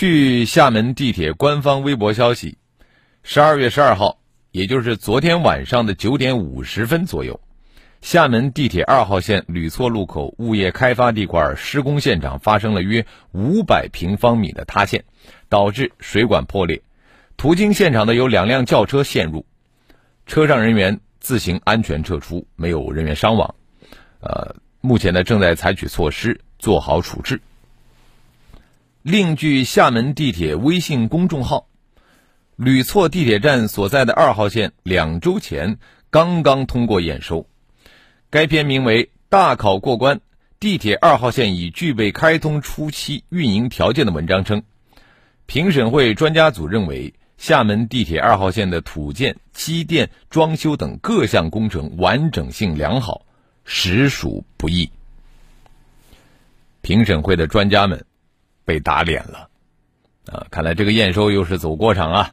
据厦门地铁官方微博消息，十二月十二号，也就是昨天晚上的九点五十分左右。厦门地铁二号线吕厝路口物业开发地块施工现场发生了约五百平方米的塌陷，导致水管破裂。途经现场的有两辆轿车陷入，车上人员自行安全撤出，没有人员伤亡。呃，目前呢正在采取措施做好处置。另据厦门地铁微信公众号，吕厝地铁站所在的二号线两周前刚刚通过验收。该篇名为《大考过关，地铁二号线已具备开通初期运营条件》的文章称，评审会专家组认为，厦门地铁二号线的土建、机电、装修等各项工程完整性良好，实属不易。评审会的专家们被打脸了，啊，看来这个验收又是走过场啊！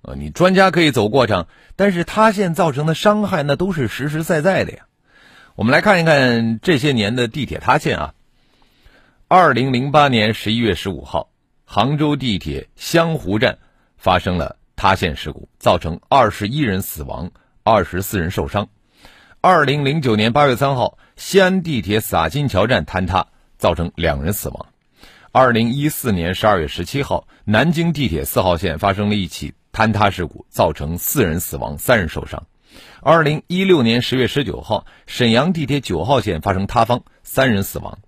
呃，你专家可以走过场，但是塌陷造成的伤害那都是实实在在的呀。我们来看一看这些年的地铁塌陷啊。二零零八年十一月十五号，杭州地铁湘湖站发生了塌陷事故，造成二十一人死亡，二十四人受伤。二零零九年八月三号，西安地铁洒金桥站坍塌，造成两人死亡。二零一四年十二月十七号，南京地铁四号线发生了一起坍塌事故，造成四人死亡，三人受伤。二零一六年十月十九号，沈阳地铁九号线发生塌方，三人死亡。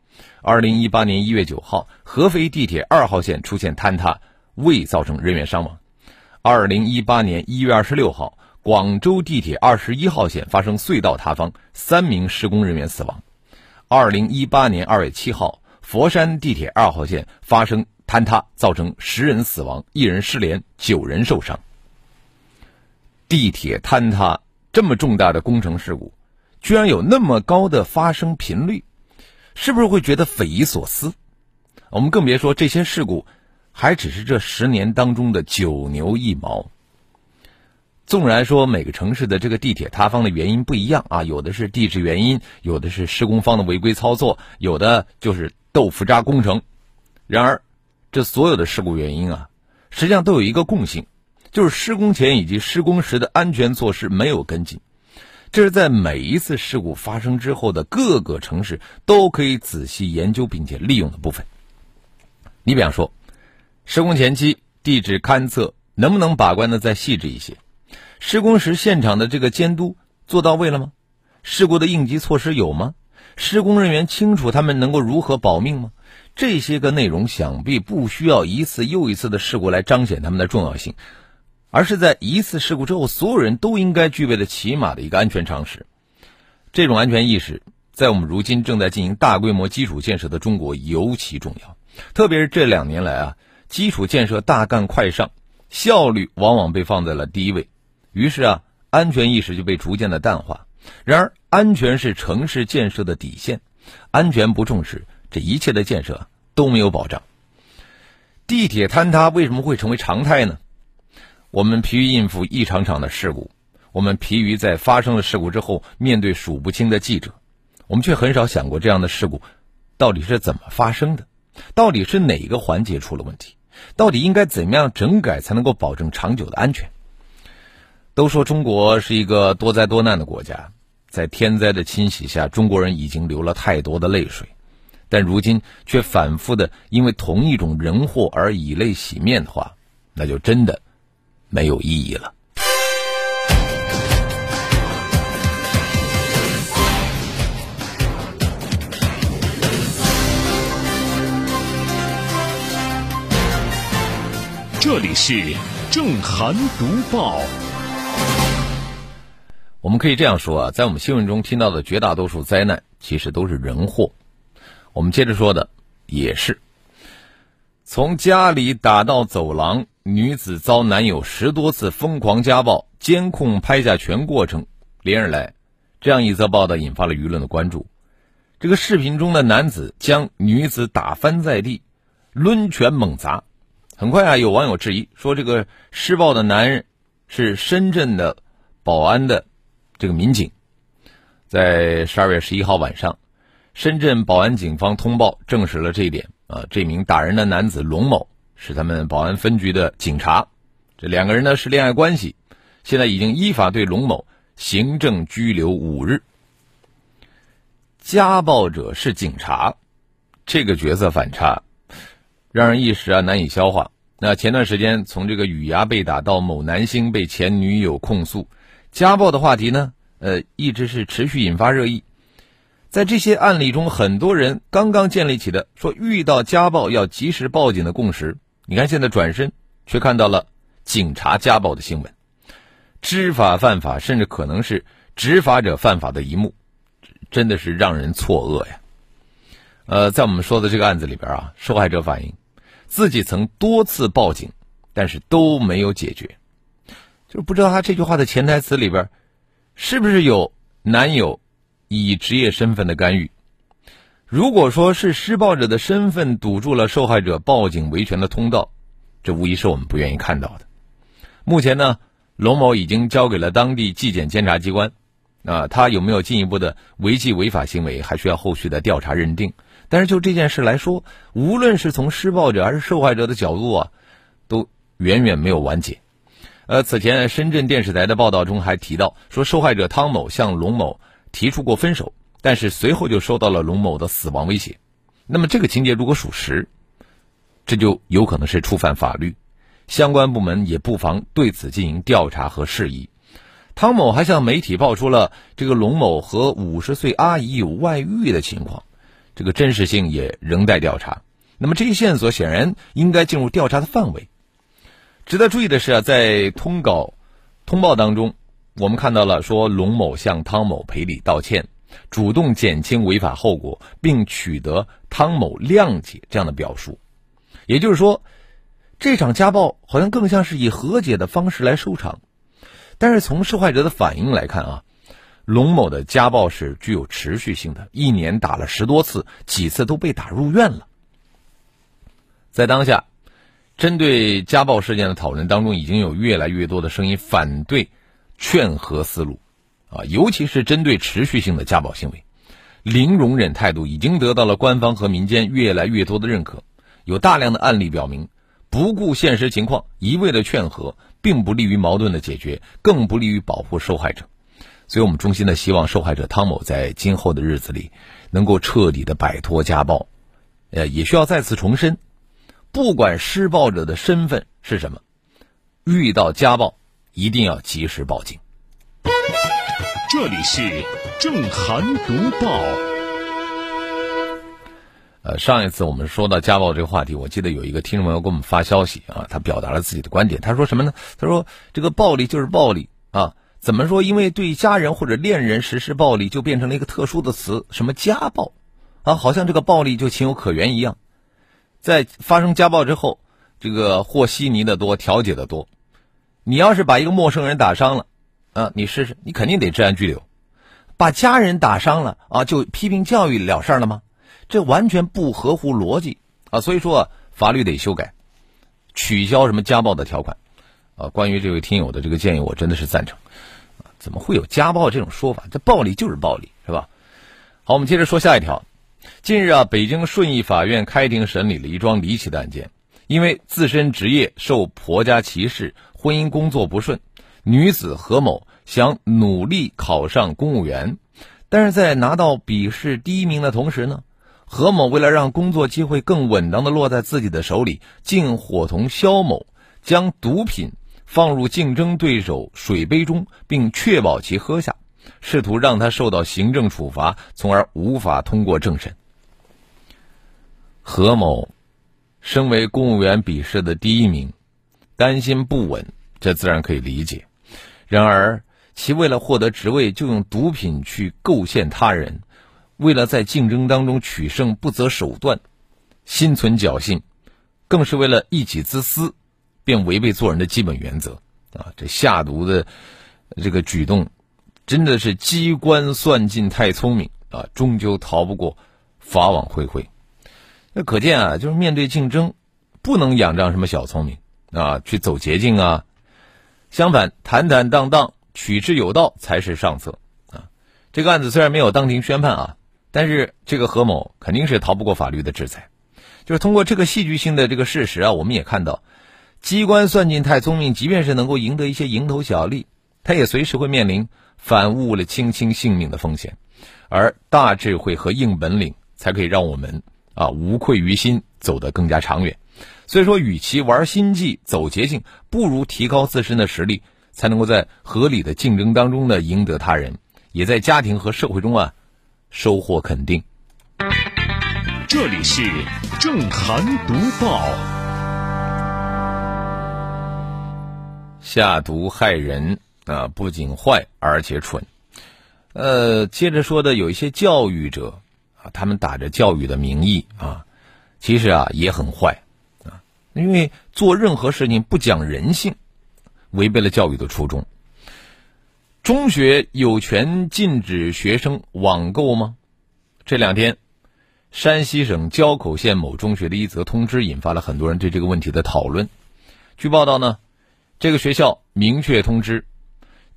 二零一八年一月九号，合肥地铁二号线出现坍塌，未造成人员伤亡。二零一八年一月二十六号，广州地铁二十一号线发生隧道塌方，三名施工人员死亡。二零一八年二月七号，佛山地铁二号线发生坍塌，造成十人死亡，一人失联，九人受伤。地铁坍塌。这么重大的工程事故，居然有那么高的发生频率，是不是会觉得匪夷所思？我们更别说这些事故，还只是这十年当中的九牛一毛。纵然说每个城市的这个地铁塌方的原因不一样啊，有的是地质原因，有的是施工方的违规操作，有的就是豆腐渣工程。然而，这所有的事故原因啊，实际上都有一个共性。就是施工前以及施工时的安全措施没有跟进，这是在每一次事故发生之后的各个城市都可以仔细研究并且利用的部分。你比方说，施工前期地质勘测能不能把关的再细致一些？施工时现场的这个监督做到位了吗？事故的应急措施有吗？施工人员清楚他们能够如何保命吗？这些个内容想必不需要一次又一次的事故来彰显他们的重要性。而是在一次事故之后，所有人都应该具备的起码的一个安全常识。这种安全意识，在我们如今正在进行大规模基础建设的中国尤其重要。特别是这两年来啊，基础建设大干快上，效率往往被放在了第一位，于是啊，安全意识就被逐渐的淡化。然而，安全是城市建设的底线，安全不重视，这一切的建设都没有保障。地铁坍塌为什么会成为常态呢？我们疲于应付一场场的事故，我们疲于在发生了事故之后面对数不清的记者，我们却很少想过这样的事故到底是怎么发生的，到底是哪个环节出了问题，到底应该怎么样整改才能够保证长久的安全。都说中国是一个多灾多难的国家，在天灾的侵袭下，中国人已经流了太多的泪水，但如今却反复的因为同一种人祸而以泪洗面的话，那就真的。没有意义了。这里是正涵读报。我们可以这样说啊，在我们新闻中听到的绝大多数灾难，其实都是人祸。我们接着说的也是。从家里打到走廊，女子遭男友十多次疯狂家暴，监控拍下全过程。连日来，这样一则报道引发了舆论的关注。这个视频中的男子将女子打翻在地，抡拳猛砸。很快啊，有网友质疑说，这个施暴的男人是深圳的保安的这个民警。在十二月十一号晚上，深圳宝安警方通报证实了这一点。啊，这名打人的男子龙某是他们宝安分局的警察，这两个人呢是恋爱关系，现在已经依法对龙某行政拘留五日。家暴者是警察，这个角色反差，让人一时啊难以消化。那前段时间从这个雨牙被打到某男星被前女友控诉家暴的话题呢，呃，一直是持续引发热议。在这些案例中，很多人刚刚建立起的说遇到家暴要及时报警的共识，你看现在转身却看到了警察家暴的新闻，知法犯法，甚至可能是执法者犯法的一幕，真的是让人错愕呀。呃，在我们说的这个案子里边啊，受害者反映自己曾多次报警，但是都没有解决，就不知道他这句话的潜台词里边是不是有男友。以职业身份的干预，如果说是施暴者的身份堵住了受害者报警维权的通道，这无疑是我们不愿意看到的。目前呢，龙某已经交给了当地纪检监察机关，啊，他有没有进一步的违纪违法行为，还需要后续的调查认定。但是就这件事来说，无论是从施暴者还是受害者的角度啊，都远远没有完结。呃，此前深圳电视台的报道中还提到说，受害者汤某向龙某。提出过分手，但是随后就收到了龙某的死亡威胁。那么这个情节如果属实，这就有可能是触犯法律，相关部门也不妨对此进行调查和释疑。汤某还向媒体爆出了这个龙某和五十岁阿姨有外遇的情况，这个真实性也仍待调查。那么这些线索显然应该进入调查的范围。值得注意的是啊，在通稿通报当中。我们看到了，说龙某向汤某赔礼道歉，主动减轻违法后果，并取得汤某谅解这样的表述。也就是说，这场家暴好像更像是以和解的方式来收场。但是从受害者的反应来看啊，龙某的家暴是具有持续性的，一年打了十多次，几次都被打入院了。在当下，针对家暴事件的讨论当中，已经有越来越多的声音反对。劝和思路，啊，尤其是针对持续性的家暴行为，零容忍态度已经得到了官方和民间越来越多的认可。有大量的案例表明，不顾现实情况一味的劝和，并不利于矛盾的解决，更不利于保护受害者。所以，我们衷心的希望受害者汤某在今后的日子里能够彻底的摆脱家暴。呃，也需要再次重申，不管施暴者的身份是什么，遇到家暴。一定要及时报警。这里是正涵读报。呃，上一次我们说到家暴这个话题，我记得有一个听众朋友给我们发消息啊，他表达了自己的观点。他说什么呢？他说这个暴力就是暴力啊，怎么说？因为对家人或者恋人实施暴力，就变成了一个特殊的词，什么家暴啊？好像这个暴力就情有可原一样。在发生家暴之后，这个和稀泥的多，调解的多。你要是把一个陌生人打伤了，啊，你试试，你肯定得治安拘留。把家人打伤了啊，就批评教育了事儿了吗？这完全不合乎逻辑啊！所以说法律得修改，取消什么家暴的条款啊。关于这位听友的这个建议，我真的是赞成。怎么会有家暴这种说法？这暴力就是暴力，是吧？好，我们接着说下一条。近日啊，北京顺义法院开庭审理了一桩离奇的案件，因为自身职业受婆家歧视。婚姻工作不顺，女子何某想努力考上公务员，但是在拿到笔试第一名的同时呢，何某为了让工作机会更稳当的落在自己的手里，竟伙同肖某将毒品放入竞争对手水杯中，并确保其喝下，试图让他受到行政处罚，从而无法通过政审。何某身为公务员笔试的第一名。担心不稳，这自然可以理解。然而，其为了获得职位，就用毒品去构陷他人，为了在竞争当中取胜，不择手段，心存侥幸，更是为了一己之私，便违背做人的基本原则啊！这下毒的这个举动，真的是机关算尽太聪明啊，终究逃不过法网恢恢。那可见啊，就是面对竞争，不能仰仗什么小聪明啊，去走捷径啊。相反，坦坦荡荡、取之有道才是上策啊。这个案子虽然没有当庭宣判啊，但是这个何某肯定是逃不过法律的制裁。就是通过这个戏剧性的这个事实啊，我们也看到，机关算尽太聪明，即便是能够赢得一些蝇头小利，他也随时会面临反误了卿卿性命的风险。而大智慧和硬本领，才可以让我们。啊，无愧于心，走得更加长远。所以说，与其玩心计、走捷径，不如提高自身的实力，才能够在合理的竞争当中呢赢得他人，也在家庭和社会中啊收获肯定。这里是正涵读报。下毒害人啊，不仅坏，而且蠢。呃，接着说的有一些教育者。啊，他们打着教育的名义啊，其实啊也很坏啊，因为做任何事情不讲人性，违背了教育的初衷。中学有权禁止学生网购吗？这两天，山西省交口县某中学的一则通知引发了很多人对这个问题的讨论。据报道呢，这个学校明确通知，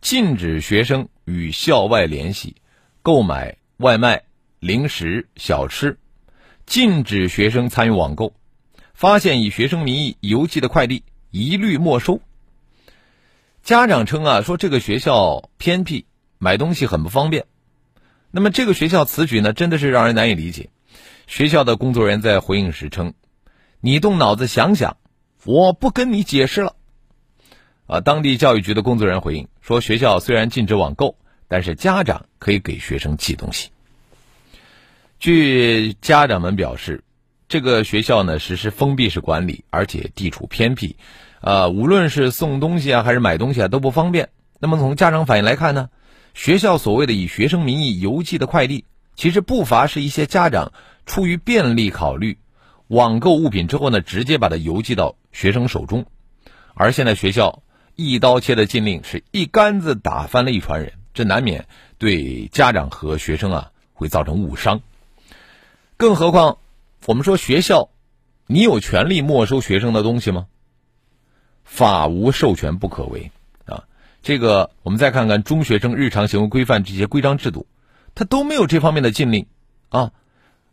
禁止学生与校外联系、购买外卖。零食、小吃，禁止学生参与网购。发现以学生名义邮寄的快递，一律没收。家长称啊，说这个学校偏僻，买东西很不方便。那么这个学校此举呢，真的是让人难以理解。学校的工作人员在回应时称：“你动脑子想想，我不跟你解释了。”啊，当地教育局的工作人员回应说：“学校虽然禁止网购，但是家长可以给学生寄东西。”据家长们表示，这个学校呢实施封闭式管理，而且地处偏僻，啊，无论是送东西啊还是买东西啊都不方便。那么从家长反应来看呢，学校所谓的以学生名义邮寄的快递，其实不乏是一些家长出于便利考虑，网购物品之后呢，直接把它邮寄到学生手中。而现在学校一刀切的禁令，是一竿子打翻了一船人，这难免对家长和学生啊会造成误伤。更何况，我们说学校，你有权利没收学生的东西吗？法无授权不可为啊！这个我们再看看中学生日常行为规范这些规章制度，它都没有这方面的禁令啊。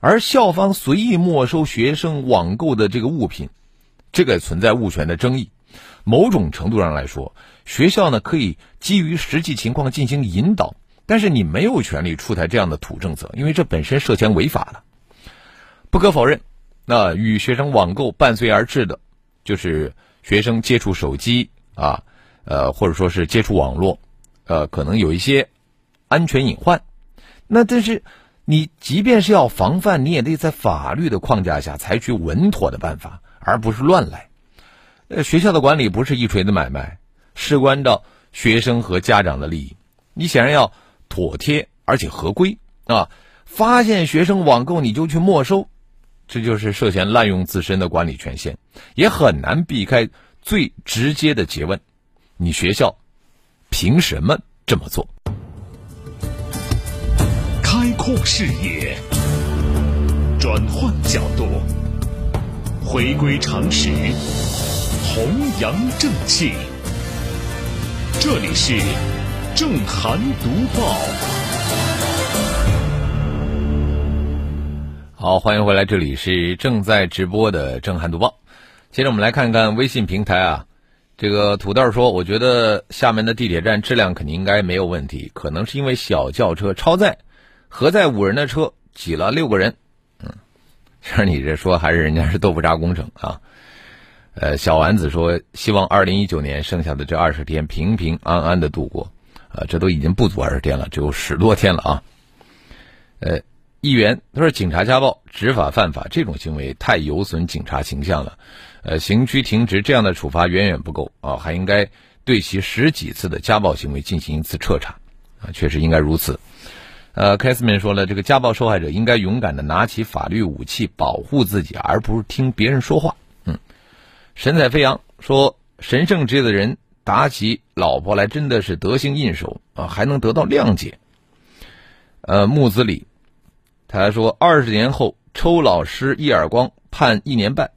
而校方随意没收学生网购的这个物品，这个存在物权的争议。某种程度上来说，学校呢可以基于实际情况进行引导，但是你没有权利出台这样的土政策，因为这本身涉嫌违法的。不可否认，那与学生网购伴随而至的，就是学生接触手机啊，呃，或者说是接触网络，呃，可能有一些安全隐患。那但是，你即便是要防范，你也得在法律的框架下采取稳妥的办法，而不是乱来。呃，学校的管理不是一锤子买卖，事关到学生和家长的利益，你显然要妥帖而且合规啊。发现学生网购，你就去没收。这就是涉嫌滥用自身的管理权限，也很难避开最直接的诘问：你学校凭什么这么做？开阔视野，转换角度，回归常识，弘扬正气。这里是正涵读报。好，欢迎回来，这里是正在直播的《正汉读报》。接着我们来看看微信平台啊，这个土豆说：“我觉得厦门的地铁站质量肯定应该没有问题，可能是因为小轿车超载，核载五人的车挤了六个人。”嗯，其实你这说还是人家是豆腐渣工程啊。呃，小丸子说：“希望二零一九年剩下的这二十天平平安安的度过。”啊，这都已经不足二十天了，只有十多天了啊。呃。议员他说：“警察家暴执法犯法，这种行为太有损警察形象了。呃，刑拘停职这样的处罚远远不够啊，还应该对其十几次的家暴行为进行一次彻查啊，确实应该如此。”呃，凯斯曼说了：“这个家暴受害者应该勇敢的拿起法律武器保护自己，而不是听别人说话。”嗯，神采飞扬说，神圣职业的人打起老婆来真的是得心应手啊，还能得到谅解。呃，木子李，他还说二十年后抽老师一耳光判一年半，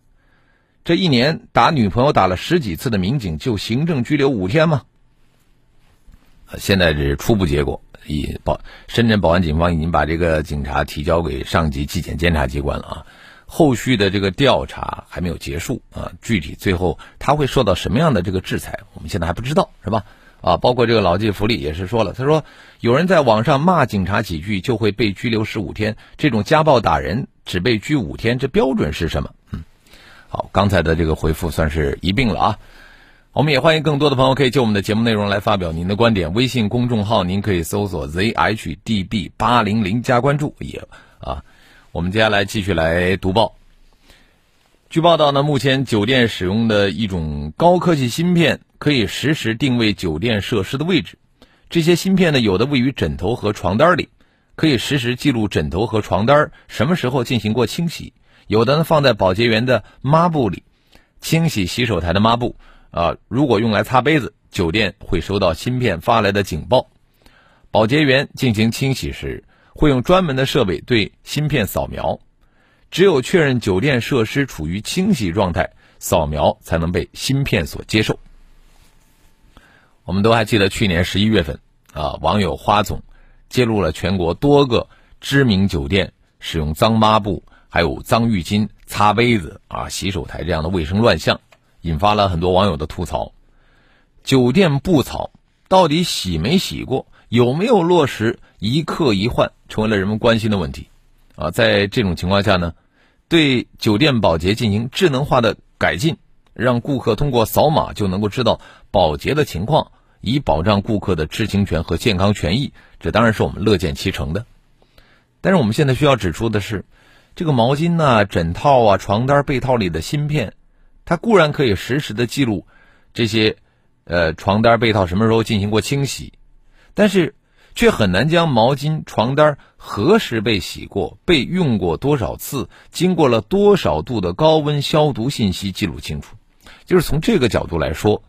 这一年打女朋友打了十几次的民警就行政拘留五天吗？现在这是初步结果，以保深圳宝安警方已经把这个警察提交给上级纪检监察机关了啊，后续的这个调查还没有结束啊，具体最后他会受到什么样的这个制裁，我们现在还不知道，是吧？啊，包括这个老纪福利也是说了，他说有人在网上骂警察几句就会被拘留十五天，这种家暴打人只被拘五天，这标准是什么？嗯，好，刚才的这个回复算是一并了啊。我们也欢迎更多的朋友可以就我们的节目内容来发表您的观点。微信公众号您可以搜索 zhdb 八零零加关注也啊。我们接下来继续来读报。据报道呢，目前酒店使用的一种高科技芯片。可以实时定位酒店设施的位置，这些芯片呢，有的位于枕头和床单里，可以实时记录枕头和床单什么时候进行过清洗；有的呢放在保洁员的抹布里，清洗洗手台的抹布啊，如果用来擦杯子，酒店会收到芯片发来的警报。保洁员进行清洗时，会用专门的设备对芯片扫描，只有确认酒店设施处于清洗状态，扫描才能被芯片所接受。我们都还记得去年十一月份，啊，网友花总揭露了全国多个知名酒店使用脏抹布、还有脏浴巾擦杯子啊、洗手台这样的卫生乱象，引发了很多网友的吐槽。酒店布草到底洗没洗过？有没有落实一客一换？成为了人们关心的问题。啊，在这种情况下呢，对酒店保洁进行智能化的改进。让顾客通过扫码就能够知道保洁的情况，以保障顾客的知情权和健康权益，这当然是我们乐见其成的。但是我们现在需要指出的是，这个毛巾呐、枕套啊、床单、被套里的芯片，它固然可以实时的记录这些呃床单、被套什么时候进行过清洗，但是却很难将毛巾、床单何时被洗过、被用过多少次、经过了多少度的高温消毒信息记录清楚。就是从这个角度来说，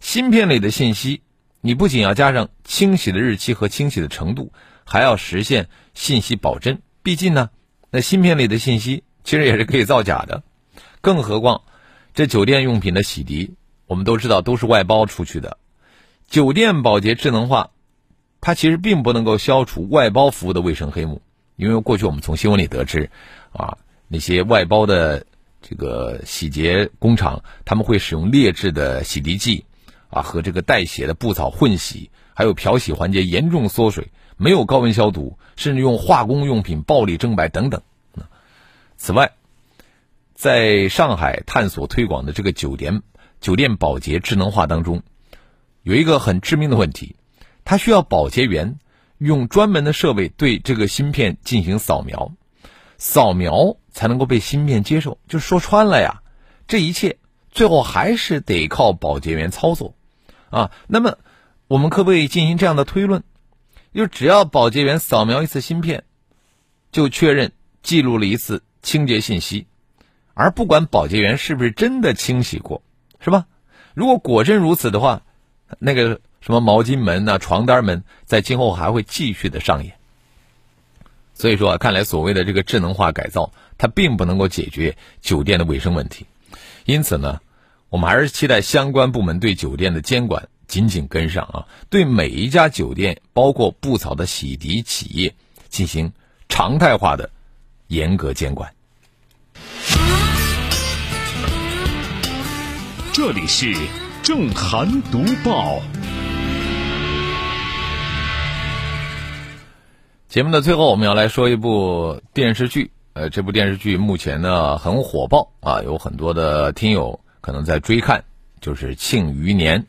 芯片里的信息，你不仅要加上清洗的日期和清洗的程度，还要实现信息保真。毕竟呢，那芯片里的信息其实也是可以造假的。更何况，这酒店用品的洗涤，我们都知道都是外包出去的。酒店保洁智能化，它其实并不能够消除外包服务的卫生黑幕，因为过去我们从新闻里得知，啊，那些外包的。这个洗洁工厂他们会使用劣质的洗涤剂，啊，和这个带血的布草混洗，还有漂洗环节严重缩水，没有高温消毒，甚至用化工用品暴力蒸白等等。此外，在上海探索推广的这个酒店酒店保洁智能化当中，有一个很致命的问题，它需要保洁员用专门的设备对这个芯片进行扫描，扫描。才能够被芯片接受，就说穿了呀，这一切最后还是得靠保洁员操作，啊，那么我们可不可以进行这样的推论？就只要保洁员扫描一次芯片，就确认记录了一次清洁信息，而不管保洁员是不是真的清洗过，是吧？如果果真如此的话，那个什么毛巾门呐、床单门，在今后还会继续的上演。所以说啊，看来所谓的这个智能化改造。它并不能够解决酒店的卫生问题，因此呢，我们还是期待相关部门对酒店的监管紧紧跟上啊，对每一家酒店，包括布草的洗涤企业，进行常态化的严格监管。这里是正涵读报。节目的最后，我们要来说一部电视剧。呃，这部电视剧目前呢很火爆啊，有很多的听友可能在追看，就是《庆余年》。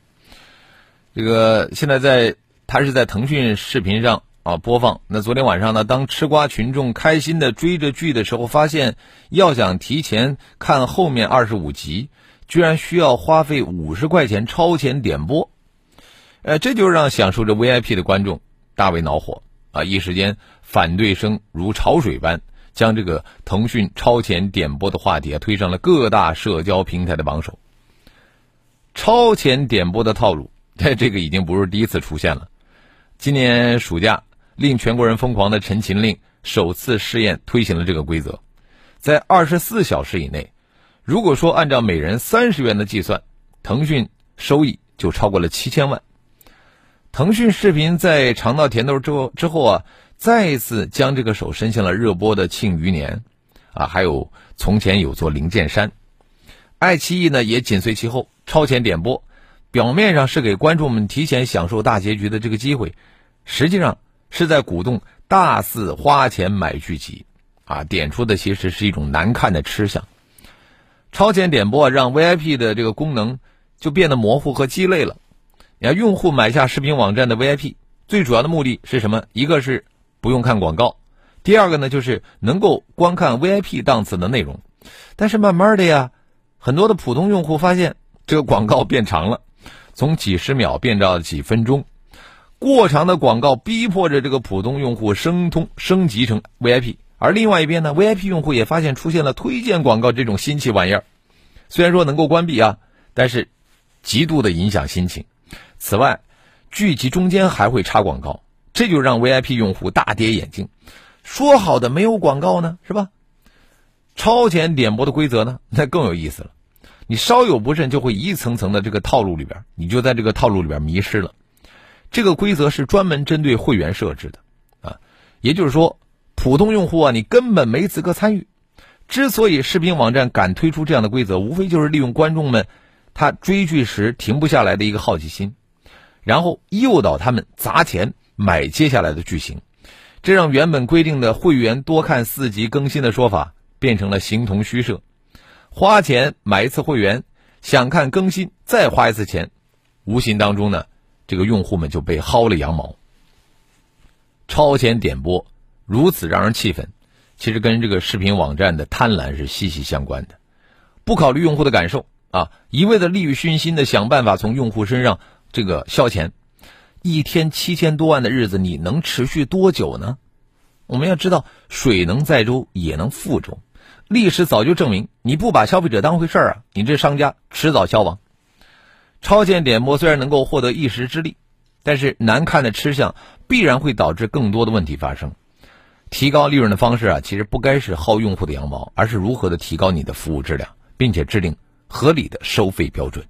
这个现在在它是在腾讯视频上啊播放。那昨天晚上呢，当吃瓜群众开心的追着剧的时候，发现要想提前看后面二十五集，居然需要花费五十块钱超前点播。呃，这就让享受着 VIP 的观众大为恼火啊！一时间反对声如潮水般。将这个腾讯超前点播的话题啊推上了各大社交平台的榜首。超前点播的套路，这个已经不是第一次出现了。今年暑假，令全国人疯狂的陈情令首次试验推行了这个规则，在二十四小时以内，如果说按照每人三十元的计算，腾讯收益就超过了七千万。腾讯视频在尝到甜头之后之后啊，再一次将这个手伸向了热播的《庆余年》，啊，还有从前有座灵剑山。爱奇艺呢也紧随其后，超前点播，表面上是给观众们提前享受大结局的这个机会，实际上是在鼓动大肆花钱买剧集，啊，点出的其实是一种难看的吃相。超前点播让 VIP 的这个功能就变得模糊和鸡肋了。你看，用户买下视频网站的 VIP，最主要的目的是什么？一个是不用看广告，第二个呢就是能够观看 VIP 档次的内容。但是慢慢的呀。很多的普通用户发现，这个广告变长了，从几十秒变到几分钟，过长的广告逼迫着这个普通用户升通升级成 VIP。而另外一边呢，VIP 用户也发现出现了推荐广告这种新奇玩意儿，虽然说能够关闭啊，但是极度的影响心情。此外，剧集中间还会插广告，这就让 VIP 用户大跌眼镜。说好的没有广告呢，是吧？超前点播的规则呢，那更有意思了。你稍有不慎，就会一层层的这个套路里边，你就在这个套路里边迷失了。这个规则是专门针对会员设置的，啊，也就是说，普通用户啊，你根本没资格参与。之所以视频网站敢推出这样的规则，无非就是利用观众们他追剧时停不下来的一个好奇心，然后诱导他们砸钱买接下来的剧情，这让原本规定的会员多看四集更新的说法。变成了形同虚设，花钱买一次会员，想看更新再花一次钱，无形当中呢，这个用户们就被薅了羊毛。超前点播如此让人气愤，其实跟这个视频网站的贪婪是息息相关的。不考虑用户的感受啊，一味的利欲熏心的想办法从用户身上这个消钱，一天七千多万的日子，你能持续多久呢？我们要知道，水能载舟，也能覆舟。历史早就证明，你不把消费者当回事儿啊，你这商家迟早消亡。超前点播虽然能够获得一时之利，但是难看的吃相必然会导致更多的问题发生。提高利润的方式啊，其实不该是薅用户的羊毛，而是如何的提高你的服务质量，并且制定合理的收费标准。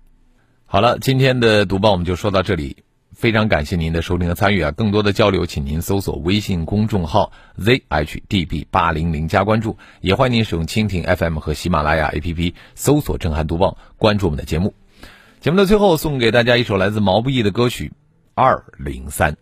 好了，今天的读报我们就说到这里。非常感谢您的收听和参与啊！更多的交流，请您搜索微信公众号 zhdb 八零零加关注，也欢迎您使用蜻蜓 FM 和喜马拉雅 APP 搜索“震撼读报”，关注我们的节目。节目的最后，送给大家一首来自毛不易的歌曲《二零三》。